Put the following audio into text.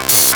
Bye.